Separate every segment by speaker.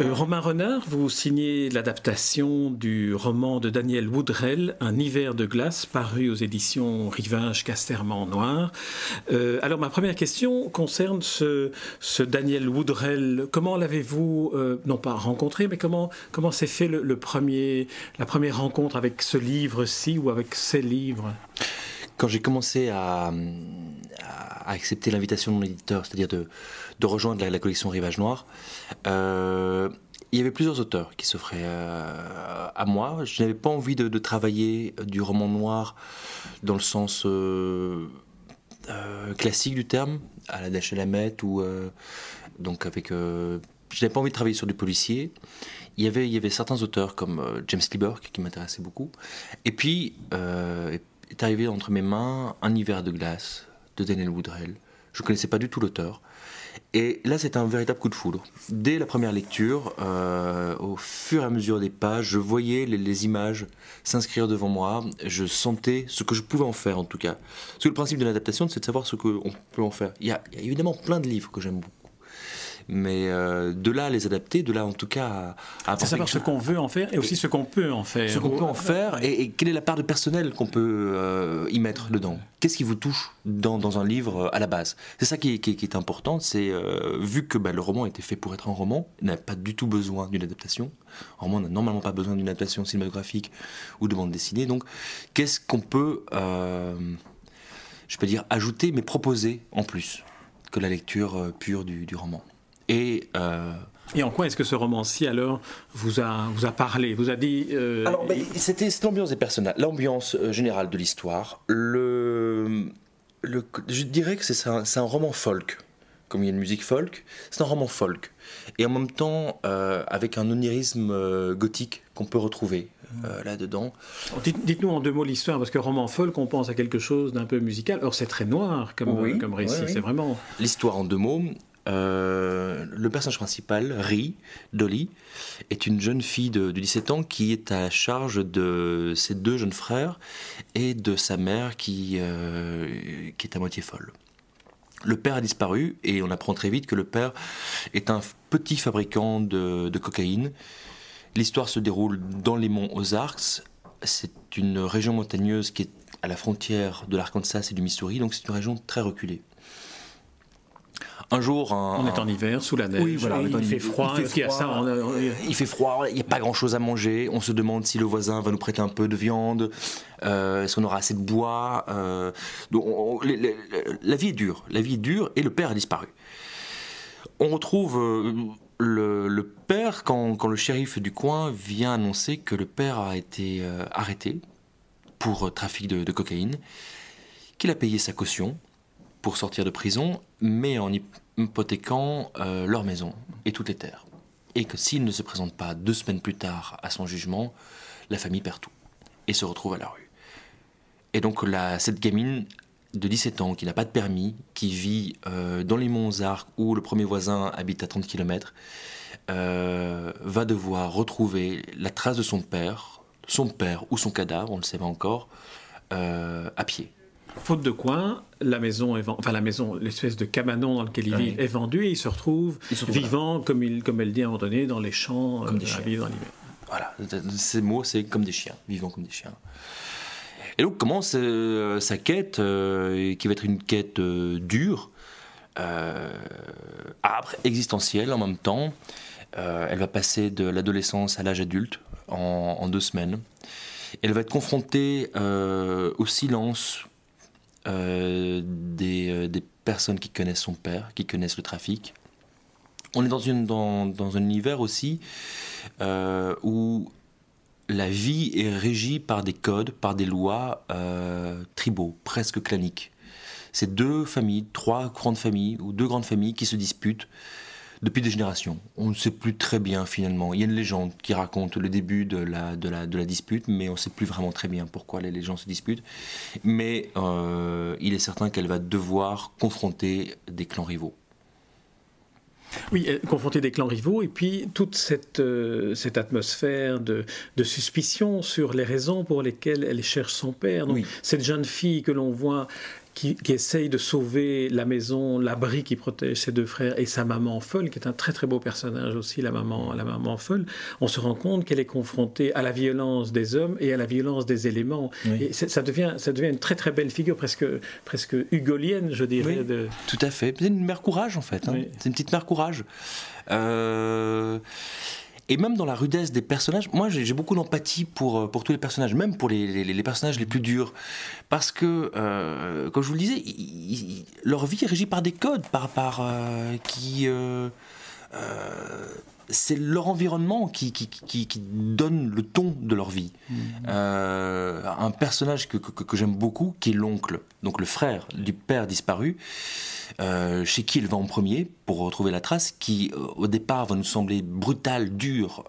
Speaker 1: Euh, Romain Renard, vous signez l'adaptation du roman de Daniel Woodrell, Un hiver de glace, paru aux éditions Rivage Casterman Noir. Euh, alors ma première question concerne ce, Daniel Woodrell. Comment l'avez-vous, euh, non pas rencontré, mais comment comment s'est fait le, premier, la première rencontre avec ce livre-ci ou avec ces livres?
Speaker 2: Quand j'ai commencé à, accepter l'invitation de mon éditeur, c'est-à-dire de, rejoindre la, collection Rivage Noir, euh, il y avait plusieurs auteurs qui s'offraient euh, à moi. Je n'avais pas envie de, travailler du roman noir dans le sens euh, classique du terme, à la Dachalamette ou donc avec. je n'avais pas envie de travailler sur du policier. Il y avait, il y avait certains auteurs comme James Lieberg qui m'intéressaient beaucoup. Et puis est arrivé entre mes mains Un hiver de glace de Daniel Woodrell. Je ne connaissais pas du tout l'auteur. Et là, c'est un véritable coup de foudre. Dès la première lecture, euh, au fur et à mesure des pages, je voyais les, images s'inscrire devant moi. Je sentais ce que je pouvais en faire, en tout cas. Parce que le principe de l'adaptation, c'est de savoir ce qu'on peut en faire. il y, a, évidemment plein de livres que j'aime beaucoup. Mais euh, de là à les adapter, de là en tout cas
Speaker 1: à, à savoir ce qu'on veut en faire et aussi ce qu'on peut en faire.
Speaker 2: Ce qu'on peut en faire et, quelle est la part de personnel qu'on peut euh, y mettre dedans. Qu'est-ce qui vous touche dans, dans, un livre euh, à la base? C'est ça qui est, qui, est, important. C'est vu que bah, le roman été fait pour être un roman, il n'a pas du tout besoin d'une adaptation. Un roman n'a normalement pas besoin d'une adaptation cinématographique ou de bande dessinée. Donc, qu'est-ce qu'on peut, je peux dire, ajouter, mais proposer en plus que la lecture pure du, du roman?
Speaker 1: Et, euh, et en quoi est-ce que ce roman-ci, alors, vous a, vous a parlé Vous a dit.
Speaker 2: Euh, alors, ben, c'était l'ambiance des personnages, l'ambiance euh, générale de l'histoire. Le, le, je dirais que c'est un, un, roman folk. Comme il y a une musique folk, c'est un roman folk. Et en même temps, avec un onirisme gothique qu'on peut retrouver. là-dedans.
Speaker 1: Dites-nous en deux mots l'histoire, parce que roman folk, on pense à quelque chose d'un peu musical. Or, c'est très noir comme, comme récit, c'est vraiment.
Speaker 2: L'histoire en deux mots, euh, le personnage principal, Ri, Dolly, est une jeune fille de, 17 ans qui est à la charge de ses deux jeunes frères et de sa mère qui, euh, qui est à moitié folle. Le père a disparu et on apprend très vite que le père est un petit fabricant de, de cocaïne. L'histoire se déroule dans les monts Ozarks. C'est une région montagneuse qui est à la frontière de l'Arkansas et du Missouri, donc c'est une région très reculée. Un jour,
Speaker 1: on est en hiver, sous la neige.
Speaker 2: Oui, voilà,
Speaker 1: il, fait froid.
Speaker 2: Il fait froid. Il fait froid. Il n'y a pas grand-chose à manger. On se demande si le voisin va nous prêter un peu de viande. Euh, Est-ce qu'on aura assez de bois euh, donc La vie est dure. La vie est dure et le père a disparu. On retrouve euh, le, père quand, quand, le shérif du coin vient annoncer que le père a été euh, arrêté pour trafic de, de cocaïne, qu'il a payé sa caution pour sortir de prison, mais en hypothéquant euh, leur maison et toutes les terres. Et que s'il ne se présente pas deux semaines plus tard à son jugement, la famille perd tout et se retrouve à la rue. Et donc la, cette gamine de 17 ans qui n'a pas de permis, qui vit euh, dans les monts Arcs où le premier voisin habite à 30 km, euh, va devoir retrouver la trace de son père, son père ou son cadavre, on ne le sait pas encore, à pied.
Speaker 1: Faute de quoi, la maison, est enfin la maison, l'espèce de cabanon dans lequel il vit est vendu et il se retrouve vivant, comme, il, comme elle dit à un moment donné, dans les champs,
Speaker 2: comme euh, des chiens. Voilà, ces mots, c'est comme des chiens, vivant comme des chiens. Et donc commence euh, sa quête, euh, qui va être une quête dure, âpre, existentielle en même temps. elle va passer de l'adolescence à l'âge adulte en, en, deux semaines. Elle va être confrontée au silence euh, euh, des, personnes qui connaissent son père, qui connaissent le trafic. On est dans, une, dans, dans un univers aussi euh, où la vie est régie par des codes, par des lois tribaux, presque claniques. C'est deux familles, trois grandes familles ou deux grandes familles qui se disputent depuis des générations. On ne sait plus très bien finalement. Il y a une légende qui raconte le début de la, de la, de la dispute, mais on ne sait plus vraiment très bien pourquoi les gens se disputent. Mais euh, il est certain qu'elle va devoir confronter des clans rivaux.
Speaker 1: Oui, confronter des clans rivaux et puis toute cette, euh, cette atmosphère de, de, suspicion sur les raisons pour lesquelles elle cherche son père. Donc, Cette jeune fille que l'on voit qui, essaye de sauver la maison, l'abri qui protège ses deux frères et sa maman folle, qui est un très très beau personnage aussi, la maman, la maman folle, on se rend compte qu'elle est confrontée à la violence des hommes et à la violence des éléments. Et ça devient, ça devient une très très belle figure, presque, presque hugolienne, je dirais. De...
Speaker 2: Tout à fait. C'est une mère courage en fait. Hein. C'est une petite mère courage. Euh, et même dans la rudesse des personnages, moi j'ai beaucoup d'empathie pour, euh, pour tous les personnages, même pour les, personnages les plus durs. Parce que, euh, comme je vous le disais, leur vie est régie par des codes, par, par, qui c'est leur environnement qui, qui, qui, donne le ton de leur vie. Mmh. Euh, un personnage que, que, j'aime beaucoup, qui est l'oncle, donc le frère du père disparu, euh, chez qui il va en premier pour retrouver la trace, qui euh, au départ va nous sembler brutal, dur.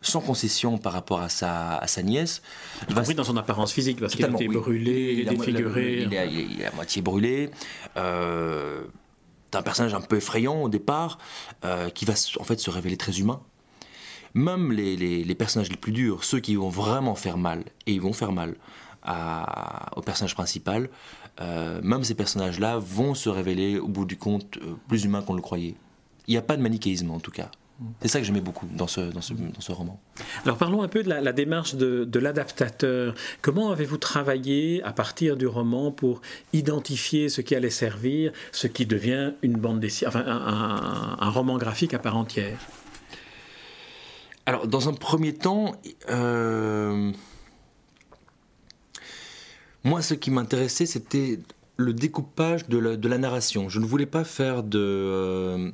Speaker 2: sans concession par rapport à sa, à sa nièce.
Speaker 1: Il va dans son apparence physique, parce qu'il a été brûlé, défiguré.
Speaker 2: Il est, il est à moitié brûlé. Euh, un personnage un peu effrayant au départ, euh, qui va en fait se révéler très humain. Même les, personnages les plus durs, ceux qui vont vraiment faire mal, et ils vont faire mal au personnage principal, euh, même ces personnages-là vont se révéler au bout du compte euh, plus humains qu'on le croyait. Il n'y a pas de manichéisme en tout cas. C'est ça que j'aimais beaucoup dans ce, dans, ce, dans ce, roman.
Speaker 1: Alors parlons un peu de la, démarche de, de l'adaptateur. Comment avez-vous travaillé à partir du roman pour identifier ce qui allait servir, ce qui devient une bande dessinée, enfin un, un, roman graphique à part entière?
Speaker 2: Alors dans un premier temps, euh, moi ce qui m'intéressait c'était le découpage de la, de la, narration. Je ne voulais pas faire de... Euh,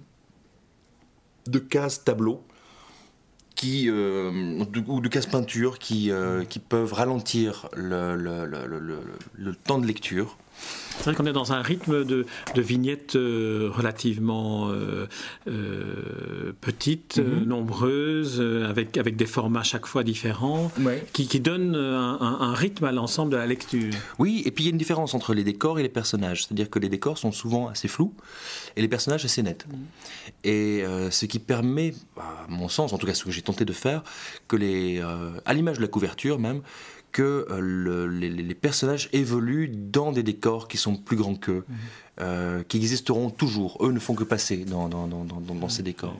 Speaker 2: de cases tableaux qui, euh, ou de cases peinture qui, euh, peuvent ralentir le, le, le, le, temps de lecture
Speaker 1: c'est vrai qu'on est dans un rythme de, de vignettes euh, relativement euh, euh, petites, mhm. nombreuses, avec, avec des formats chaque fois différents, qui, qui donnent un, un, rythme à l'ensemble de la lecture.
Speaker 2: Oui, et puis il y a une différence entre les décors et les personnages. C'est-à-dire que les décors sont souvent assez flous et les personnages assez nets. Mhm. Et ce qui permet, à mon sens, en tout cas ce que j'ai tenté de faire, que les, à l'image de la couverture même, que euh, les, personnages évoluent dans des décors qui sont plus grands qu'eux, mhm. euh, qui existeront toujours. Eux ne font que passer dans, dans, ces décors.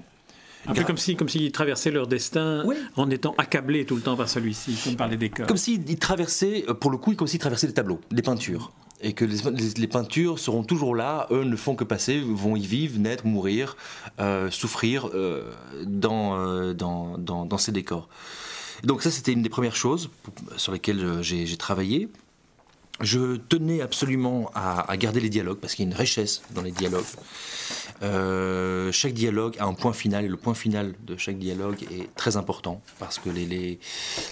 Speaker 1: Un peu comme s'ils si, comme traversaient leur destin en étant accablés tout le temps par celui-ci, comme par les décors.
Speaker 2: Comme s'ils traversaient, euh, pour le coup, comme s'ils traversaient des tableaux, des peintures. Et que les, peintures seront toujours là, eux ne font que passer, vont y vivre, naître, mourir, souffrir dans, dans, ces décors. Donc ça, c'était une des premières choses sur lesquelles euh, j'ai travaillé. Je tenais absolument à, garder les dialogues parce qu'il y a une richesse dans les dialogues. Euh, chaque dialogue a un point final et le point final de chaque dialogue est très important parce que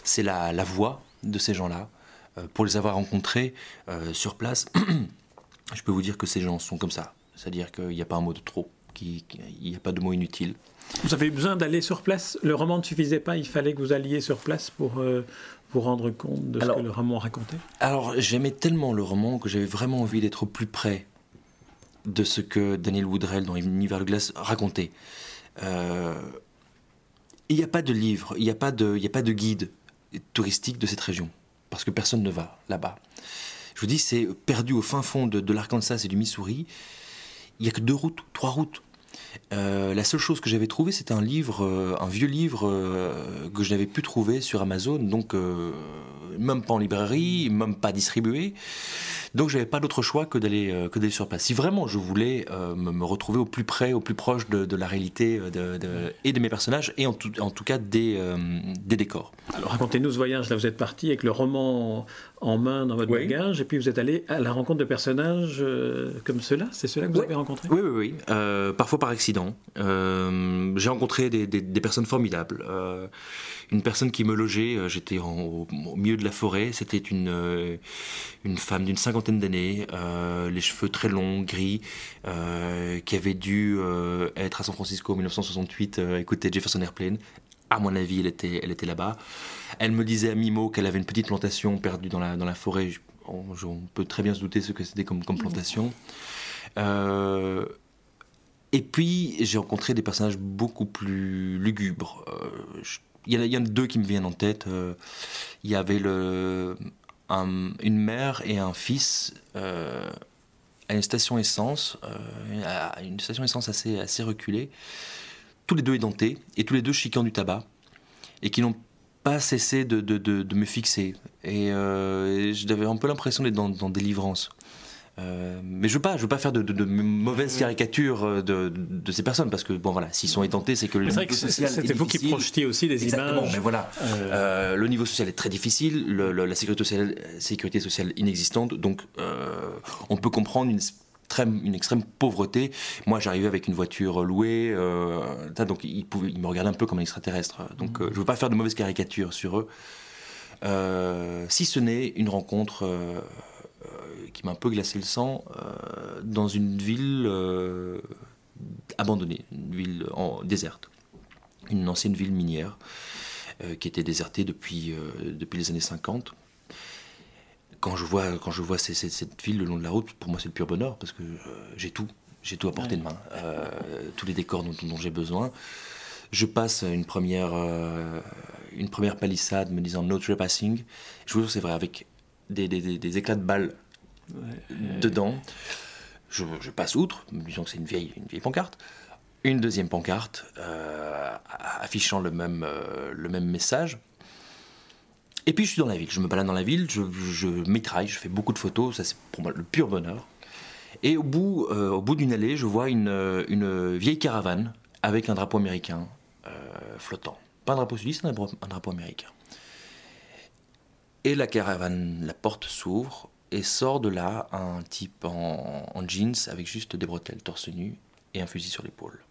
Speaker 2: c'est la, voix de ces gens-là. Euh, pour les avoir rencontrés sur place, je peux vous dire que ces gens sont comme ça. C'est-à-dire qu'il n'y a pas un mot de trop, il n'y a pas de mot inutile.
Speaker 1: Vous avez eu besoin d'aller sur place Le roman ne suffisait pas, il fallait que vous alliez sur place pour euh, vous rendre compte de ce que le roman racontait
Speaker 2: Alors, j'aimais tellement le roman que j'avais vraiment envie d'être plus près de ce que Daniel Woodrell dans Univers de glace racontait. Euh, il n'y a pas de livre, il n'y a, pas de, a pas de guide touristique de cette région, parce que personne ne va là-bas. Je vous dis, c'est perdu au fin fond de, de l'Arkansas et du Missouri. Il n'y a que deux routes, trois routes. Euh, la seule chose que j'avais trouvé, c'était un livre, euh, un vieux livre euh, que je n'avais pu trouver sur Amazon, donc même pas en librairie, même pas distribué. Donc j'avais pas d'autre choix que d'aller euh, que d'aller sur place. Si vraiment je voulais euh, me, retrouver au plus près, au plus proche de, la réalité euh, de, et de mes personnages et en tout, en tout cas des, des décors.
Speaker 1: Alors racontez-nous ce voyage. Là vous êtes parti avec le roman en main dans votre bagage et puis vous êtes allé à la rencontre de personnages comme ceux-là. C'est ceux-là que vous avez rencontrés?
Speaker 2: Oui, oui, oui. parfois par accident. J'ai rencontré des, des, personnes formidables une personne qui me logeait. J'étais au, milieu de la forêt. C'était une, une femme d'une cinquantaine d'années, euh, les cheveux très longs, gris, qui avait dû être à San Francisco en 1968, écouter Jefferson Airplane. À mon avis, elle était, elle était là-bas. Elle me disait à mi-mot qu'elle avait une petite plantation perdue dans la, dans la forêt. On, peut très bien se douter ce que c'était comme, comme plantation. et puis, j'ai rencontré des personnages beaucoup plus lugubres il y, en a, deux qui me viennent en tête. Euh, il y avait le, une mère et un fils à une station essence, à une station essence assez, assez reculée, tous les deux édentés et tous les deux chiquant du tabac, et qui n'ont pas cessé de, de, de, me fixer. Et, j'avais un peu l'impression d'être dans, dans délivrance. Euh, mais je veux pas, je veux pas faire de, de, mauvaises caricatures euh, de, de, ces personnes parce que bon voilà, s'ils sont édentés, c'est que le
Speaker 1: niveau social C'était vous qui projetiez aussi des images.
Speaker 2: Mais voilà, euh. le niveau social est très difficile, la sécurité sociale, sécurité sociale inexistante, donc on peut comprendre une extrême, une extrême pauvreté. Moi, j'arrivais avec une voiture louée, donc ils, ils, me regardaient un peu comme un extraterrestre. Donc, je veux pas faire de mauvaises caricatures sur eux. si ce n'est une rencontre qui m'a un peu glacé le sang euh, dans une ville euh, abandonnée, une ville en, déserte, une ancienne ville minière euh, qui était désertée depuis, depuis les années 50 quand je vois, quand je vois cette ville le long de la route, pour moi c'est le pur bonheur parce que j'ai tout, j'ai tout à portée de main, tous les décors dont, dont j'ai besoin. Je passe une première, une première palissade me disant no trespassing. Je vous jure c'est vrai avec des, des, des, éclats de balles dedans. Je, passe outre, disons que c'est une vieille, une vieille pancarte. Une deuxième pancarte euh, affichant le même, euh, le même message. Et puis je suis dans la ville, je me balade dans la ville, je, je mitraille, je fais beaucoup de photos, ça c'est pour moi le pur bonheur. Et au bout, euh, au bout d'une allée, je vois une, une, vieille caravane avec un drapeau américain flottant. Pas un drapeau sudiste, un drapeau, un drapeau américain. Et la caravane, la porte s'ouvre, et sort de là un type en, jeans avec juste des bretelles torse nu et un fusil sur l'épaule.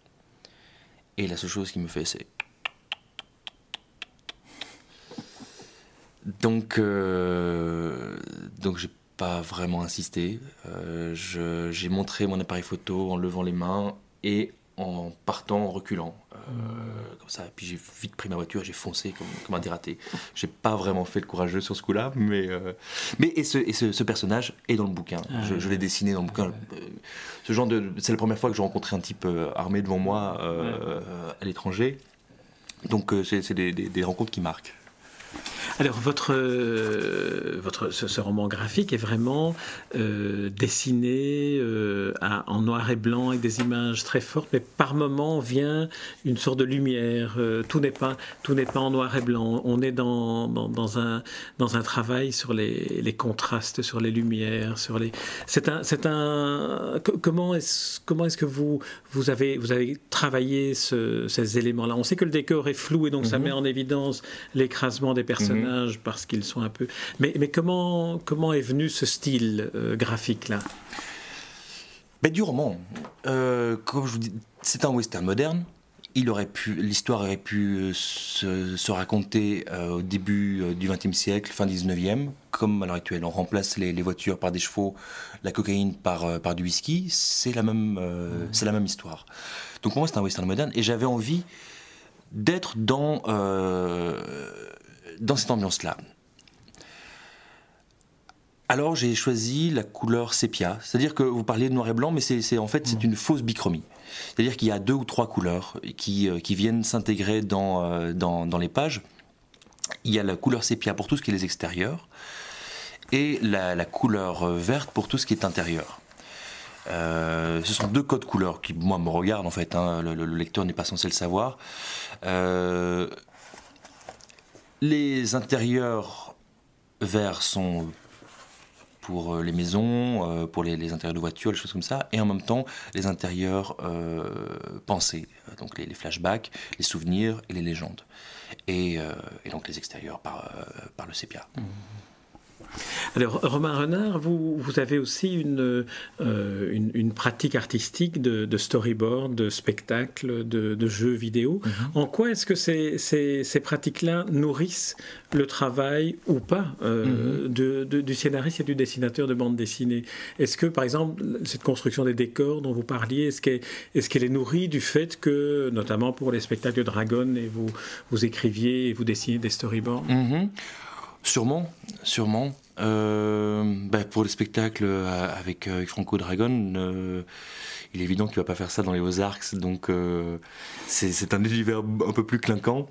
Speaker 2: Et la seule chose qui me fait, c'est. Donc, euh, donc j'ai pas vraiment insisté. Euh, j'ai montré mon appareil photo en levant les mains et en partant, en reculant. Euh, comme ça. Puis j'ai vite pris ma voiture et j'ai foncé comme, comme un dératé. J'ai pas vraiment fait le courageux sur ce coup-là, mais, euh, mais et, ce, et ce, personnage est dans le bouquin. Ah je, l'ai dessiné dans le bouquin. Euh, ce genre de, c'est la première fois que j'ai rencontré un type armé devant moi à l'étranger. Donc c'est des, des rencontres qui marquent.
Speaker 1: Alors, votre, euh, votre, ce, roman graphique est vraiment euh, dessiné euh, en noir et blanc avec des images très fortes, mais par moments vient une sorte de lumière. tout n'est pas, tout n'est pas en noir et blanc. On est dans, dans, un, dans un travail sur les, les, contrastes, sur les lumières, sur les. C'est un, c'est un. Comment est-ce, comment est-ce que vous, vous avez, vous avez travaillé ces éléments-là? On sait que le décor est flou et donc ça mhm. met en évidence l'écrasement des personnages. Parce qu'ils sont un peu. Mais, mais comment, comment est venu ce style euh, graphique-là
Speaker 2: ben, Du roman. Euh, comme je vous dis, c'est un western moderne. Il aurait pu, l'histoire aurait pu euh, se, raconter au début du XXe siècle, fin 19e, comme à l'heure actuelle. On remplace les, voitures par des chevaux, la cocaïne par, par du whisky. C'est la même, c'est la même histoire. Donc pour moi, c'est un western moderne, et j'avais envie d'être dans dans cette ambiance-là. Alors j'ai choisi la couleur sépia, c'est-à-dire que vous parliez de noir et blanc, mais c'est en fait c'est mm. une fausse bichromie. C'est-à-dire qu'il y a deux ou trois couleurs qui, euh, qui viennent s'intégrer dans, euh, dans, dans, les pages. Il y a la couleur sépia pour tout ce qui est les extérieurs et la, couleur euh, verte pour tout ce qui est intérieur. ce sont deux codes couleurs qui, moi, me regardent en fait. Hein. le, lecteur n'est pas censé le savoir. Euh, les intérieurs verts sont pour euh, les maisons, euh, pour les, intérieurs de voitures, les choses comme ça, et en même temps les intérieurs euh, pensés, donc les, flashbacks, les souvenirs et les légendes, et, donc les extérieurs par, le sépia. Mmh.
Speaker 1: Alors, Romain Renard, vous, vous avez aussi une, euh, une, pratique artistique de, storyboard, de spectacle, de, jeux vidéo. Mhm. En quoi est-ce que ces, ces, pratiques-là nourrissent le travail ou pas euh, mhm. de, du scénariste et du dessinateur de bande dessinée? Est-ce que, par exemple, cette construction des décors dont vous parliez, est-ce qu'elle est, qu'elle est, nourrie du fait que, notamment pour les spectacles de Dragon, et vous, vous écriviez et vous dessiniez des storyboards?
Speaker 2: Mhm. Sûrement, sûrement. Euh, bah, pour le spectacle euh, avec, euh, avec Franco Dragon, il est évident qu'il va pas faire ça dans les Ozarks, donc c'est un univers un peu plus clinquant.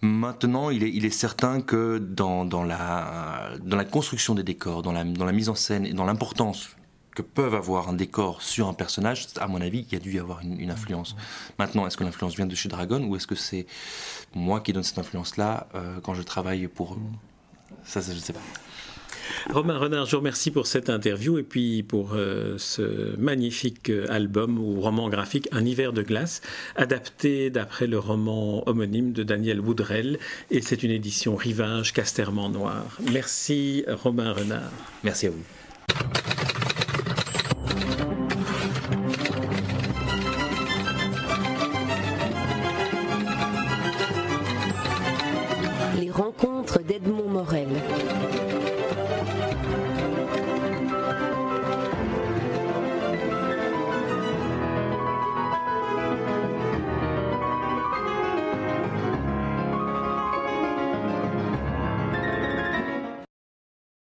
Speaker 2: Maintenant, il est, certain que dans, dans, la, dans la construction des décors, dans la, dans la mise en scène et dans l'importance que peuvent avoir un décor sur un personnage, à mon avis, il y a dû y avoir une, influence. Maintenant, est-ce que l'influence vient de chez Dragon ou est-ce que c'est moi qui donne cette influence-là euh, quand je travaille pour eux? Ça, ça je ne sais pas.
Speaker 1: Romain Renard, je vous remercie pour cette interview et puis pour euh, ce magnifique euh, album ou roman graphique Un hiver de glace, adapté d'après le roman homonyme de Daniel Woodrell. Et c'est une édition Rivage Casterman Noir. Merci Romain Renard.
Speaker 2: Merci à vous.